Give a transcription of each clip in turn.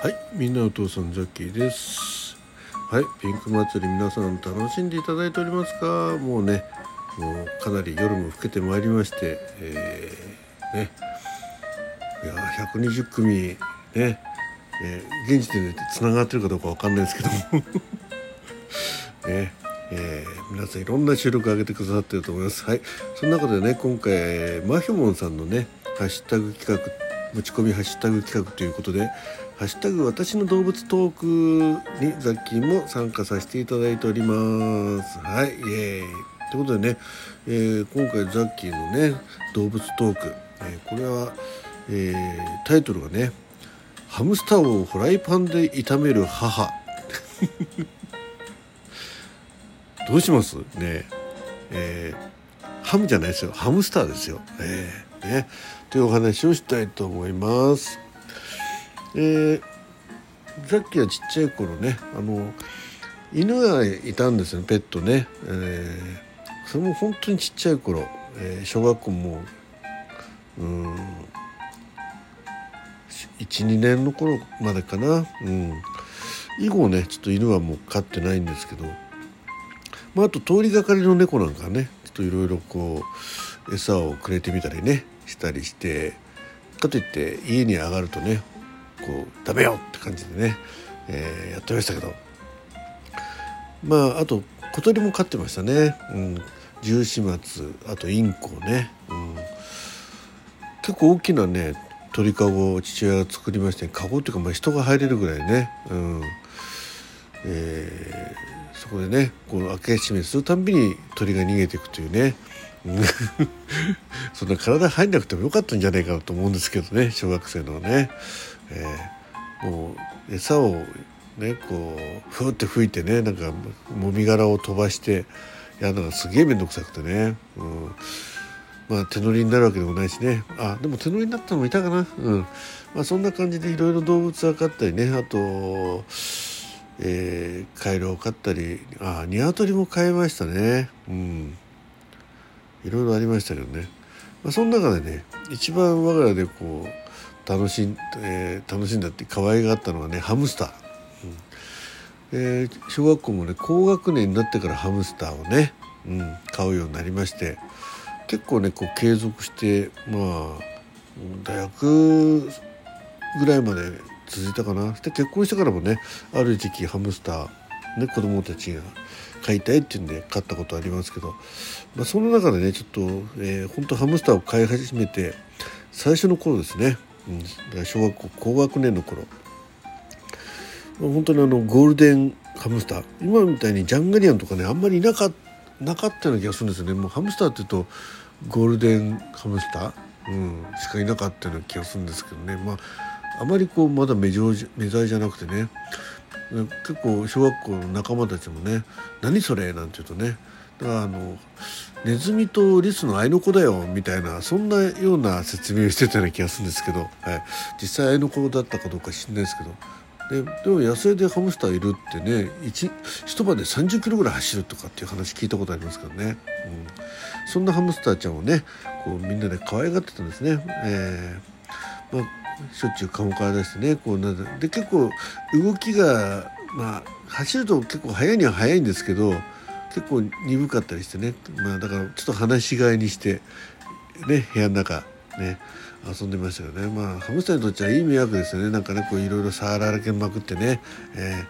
はい、みんなお父さんザッキーです。はい、ピンク祭り皆さん楽しんでいただいておりますか？もうね、もうかなり夜も更けてまいりまして、えー、ね、いや120組ね、えー現時点でつながってるかどうかわかんないですけども、ね。えー皆さんいろんな収録上げてくださってると思います。はい、その中でね今回えーマヒョモンさんのねハッシュタグ企画持ち込みハッシュタグ企画ということで「ハッシュタグ私の動物トーク」にザッキーも参加させていただいております。はい、イエーイ。ということでね、えー今回ザッキーのね動物トーク、えーこれは、えータイトルがね「ハムスターをフライパンで炒める母」どうします？ね。えーハムじゃないですよ。ハムスターですよ。えーね、というお話をしたいと思います。えー、さっきはちっちゃい頃ねあの犬がいたんですよペットね、えーそれも本当にちっちゃい頃、えー小学校もうん12年の頃までかな、うん、以後ねちょっと犬はもう飼ってないんですけど、まあ、あと通りがかりの猫なんかねちょっといろいろこう餌をくれてみたりねしたりして。かといって家に上がるとねこう食べようって感じでね、えーやってましたけど。まああと小鳥も飼ってましたね、うん、十四松あとインコね、うん、結構大きなね鳥かごを父親が作りましてかごっていうかまあ人が入れるぐらいね、うん。えーそこでねこう開け閉めするたんびに鳥が逃げていくというね。そんな体入んなくてもよかったんじゃないかと思うんですけどね小学生のね、えーもう餌をねこうふーって吹いてねなんかもみ殻を飛ばしてやるのがすげえ面倒くさくてね、うん、まあ手乗りになるわけでもないしね。あでも手乗りになったのもいたかな、うん。まあ、そんな感じでいろいろ動物は飼ったりねあと、えーカエルを飼ったりあ鶏も飼いましたね。うん。いろいろありましたけどね、まあ、その中でね一番我が家でこう楽しん,、えー楽しんだって可愛がったのはねハムスター、うん。えー小学校もね高学年になってからハムスターをね、うん、買うようになりまして結構ねこう継続してまあ大学ぐらいまで続いたかな。で結婚してからもねある時期ハムスター、ね、子供たちが飼いたいっていうんで飼ったことありますけど、まあ、その中でねちょっと、えー、本当ハムスターを飼い始めて最初の頃ですね、うん、小学校高学年の頃。まあ本当にあのゴールデンハムスター。今みたいにジャンガリアンとかねあんまりいなかなかったような気がするんですよね。もうハムスターっていうとゴールデンハムスター、うん、しかいなかったような気がするんですけどね。まああまりこうまだ目上じ目材じゃなくてね。結構小学校の仲間たちもね「何それ?」なんて言うとねだからあのネズミとリスの愛の子だよみたいなそんなような説明をしてたような気がするんですけど、はい、実際愛の子だったかどうか知んないですけど。ででも野生でハムスターいるってね一一晩で30キロぐらい走るとかっていう話聞いたことありますからね、うん、そんなハムスターちゃんをねこうみんなで可愛がってたんですね。えー。まあしょっちゅう顔から出してねこうなんだ。で結構動きがまあ走ると結構速いには速いんですけど結構鈍かったりしてね。まあだからちょっと放し飼いにしてね部屋の中ね遊んでましたよね。まあハムスターにとっちゃいい迷惑ですよね。なんかねこういろいろ触られまくってね、え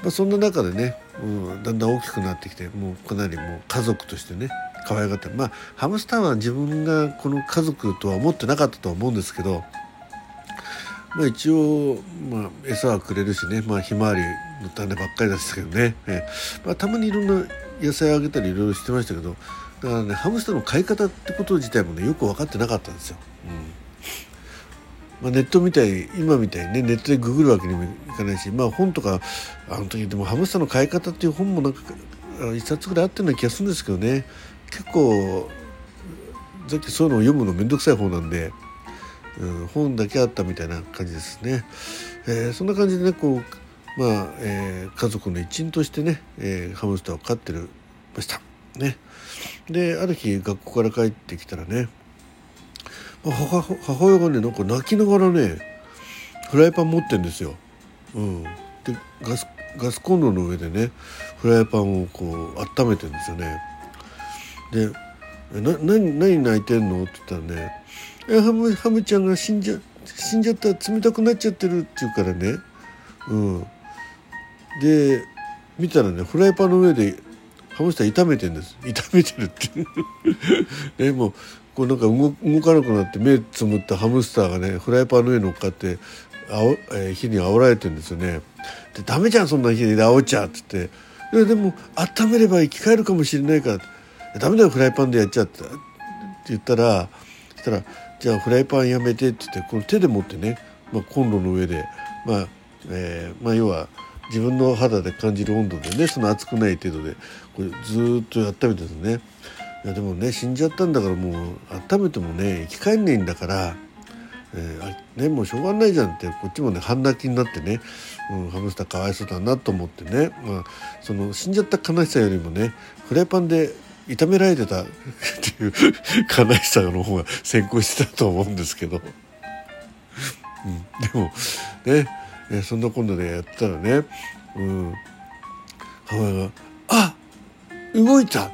ーまあ、そんな中でね、うん、だんだん大きくなってきてもうかなりもう家族としてね可愛がってまあハムスターは自分がこの家族とは思ってなかったとは思うんですけどまあ、一応、まあ、餌はくれるしね、まあ、ひまわりの種ばっかりですけどね、えーまあ、たまにいろんな野菜あげたりいろいろしてましたけどだからねハムスターの飼い方ってこと自体もねよく分かってなかったんですよ。うんまあ、ネットみたい今みたいにねネットでググるわけにもいかないし、まあ、本とかあの時でもハムスターの飼い方っていう本もなんか一冊ぐらいあったような気がするんですけどね結構さっきそういうのを読むの面倒くさい方なんで。本だけあったみたいな感じですね。えーそんな感じでねこう、まあえー家族の一員としてね、えーハムスターを飼ってるました。ね、である日学校から帰ってきたらね、母親がねなんか泣きながらねフライパン持ってんですよ。うん、でガスガスコンロの上でねフライパンをこう温めてるんですよね。で「な何何泣いてんの?」って言ったらね「ハムハムちゃんが死んじゃ死んじゃった冷たくなっちゃってる」って言うからね、うん、で見たらねフライパンの上でハムスター炒めてるんです。炒めてるってで もうこうなんか動かなくなって目つむったハムスターがねフライパンの上に乗っかってあお、えー火に煽られてるんですよね。で「ダメじゃんそんな火で煽っちゃ」っつって「いやでも温めれば生き返るかもしれないから」ダメだよフライパンでやっちゃった」って言ったらそしたら「じゃあフライパンやめて」って言ってこの手で持ってね、まあ、コンロの上でまあ、えーまあ要は自分の肌で感じる温度でねその熱くない程度でこれずっと温めてるんですね。いやでもね死んじゃったんだからもう温めてもね生き返んないんだから、えーあね、もうしょうがないじゃんってこっちもね半泣きになってね、うん、ハムスターかわいそうだなと思ってね、まあ、その死んじゃった悲しさよりもねフライパンで炒められてた。っていう悲しさの方が先行してたと思うんですけど、うん、でもね。そんな今度でやったらね、うん、母親が「あ動いた!」っ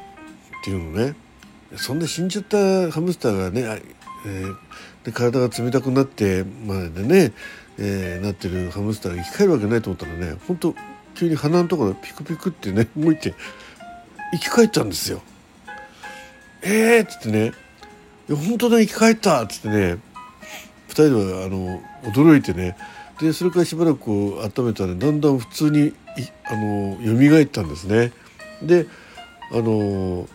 ていうのね。そんな死んじゃったハムスターがね、えーで体が冷たくなってまでね、えーなってるハムスターが生き返るわけないと思ったらね本当急に鼻のところピクピクってね動いて生き返ったんですよ。えーっつってね「いや本当だ生き返った!」っつってね2人はあの驚いてねでそれからしばらくこう温めたらだんだん普通にいあの蘇ったんですね。であの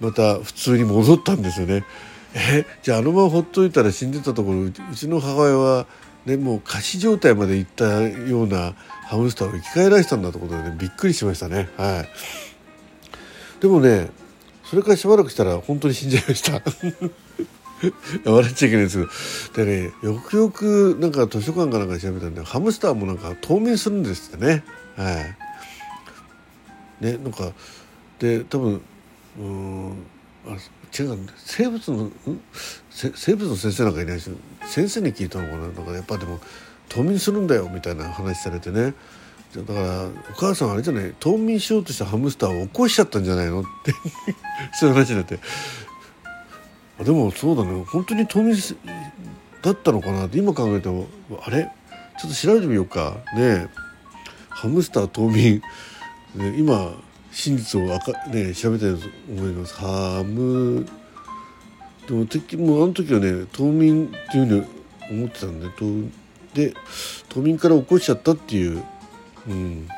また普通に戻ったんですよね。えじゃああのままほっといたら死んでたところうちの母親は、ね、もう仮死状態まで行ったようなハムスターを生き返らせたんだということでねびっくりしましたね。はい、でもねそれからしばらくしたら本当に死んじゃいました。笑っちゃいけないですけど。でねよくよくなんか図書館かなんか調べたんでハムスターもなんか冬眠するんですってね。はい、ねなんかで多分うんあ違う生物のん？生物の先生なんかいないし先生に聞いたのかな？なんかやっぱでも冬眠するんだよみたいな話されてね。だからお母さんあれじゃない冬眠しようとしたハムスターを起こしちゃったんじゃないのって そういう話になって。あでもそうだね。本当に冬眠だったのかなって今考えてもあれ？ちょっと調べてみようか。ねハムスター冬眠、ね、今真実をか、ね、調べたいと思います。ハムでもてもうあの時はね冬眠っていうふうに思ってたんで冬で冬眠から起こしちゃったっていう、うん。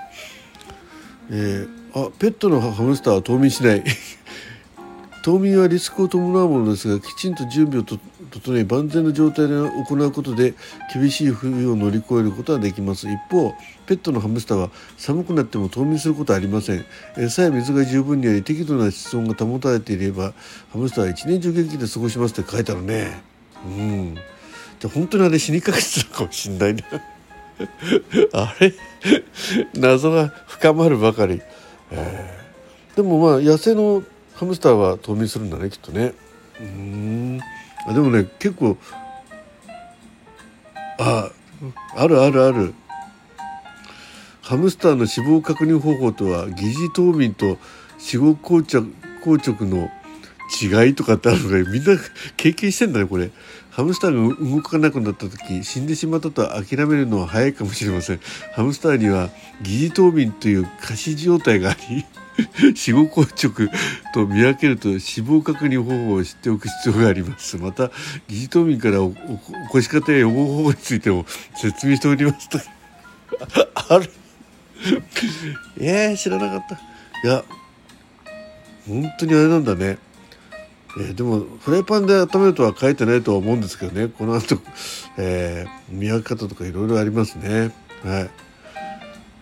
えーあペットのハムスターは冬眠しない。冬眠はリスクを伴うものですがきちんと準備をと整え万全の状態で行うことで厳しい冬を乗り越えることができます。一方ペットのハムスターは寒くなっても冬眠することはありません。餌や水が十分にあり適度な室温が保たれていればハムスターは一年中元気で過ごしますって書いてあるね。うん。じゃ本当にあれ死にかけてたかもしんないな。あれ？謎が深まるばかり、えー。でもまあ野生のハムスターは冬眠するんだねきっとね。うーん。あでもね結構ああるあるある。ハムスターの死亡確認方法とは疑似冬眠と死後硬直硬直の違いとかってあるのでみんな経験してんだねこれハムスターが動かなくなった時死んでしまったと諦めるのは早いかもしれません。ハムスターには疑似冬眠という仮死状態があり 死後硬直と見分けると死亡確認方法を知っておく必要があります。また疑似冬眠から起こし方や予防方法についても説明しておりますと。ある。えー、知らなかった。いや本当にあれなんだね。えーでもフライパンで温めるとは書いてないとは思うんですけどね。この後、えー見分け方とかいろいろありますね。はい。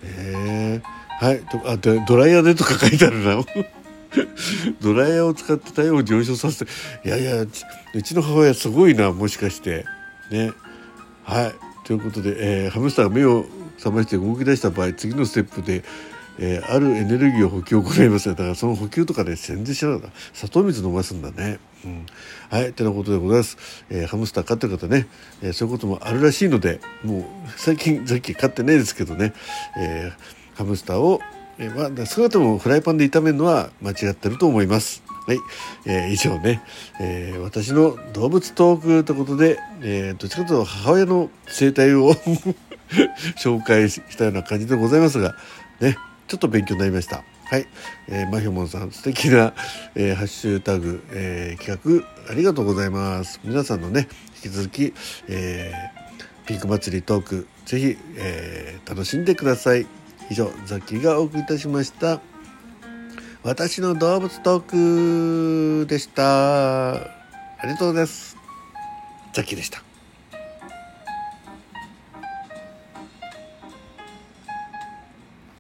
えーはい。とあでドライヤーでとか書いてあるな。ドライヤーを使って体温を上昇させて。いやいやちうちの母親すごいなもしかして。ね。はい。ということで、えーハムスターが目を覚まして動き出した場合次のステップで、えー、あるエネルギーを補給を行いますだからその補給とかね全然知らなかった砂糖水飲ますんだね。うん。はいてなことでございます、えー、ハムスター飼ってる方ね、えー、そういうこともあるらしいのでもう最近さっき飼ってないですけどね、えー、ハムスターを、えーまあ、少なくともフライパンで炒めるのは間違ってると思います。はい、えー、以上ね、えー、私の動物トークということで、えー、どっちかというと母親の生態を 紹介したような感じでございますがね。ちょっと勉強になりました。はい、えー、マヒョモンさん素敵な、えー、ハッシュタグ、えー、企画ありがとうございます。皆さんのね引き続き、えー、ピンク祭りトークぜひ、えー、楽しんでください。以上ザッキーがお送りいたしました。私の動物トークでした。ありがとうございます。ザッキーでした。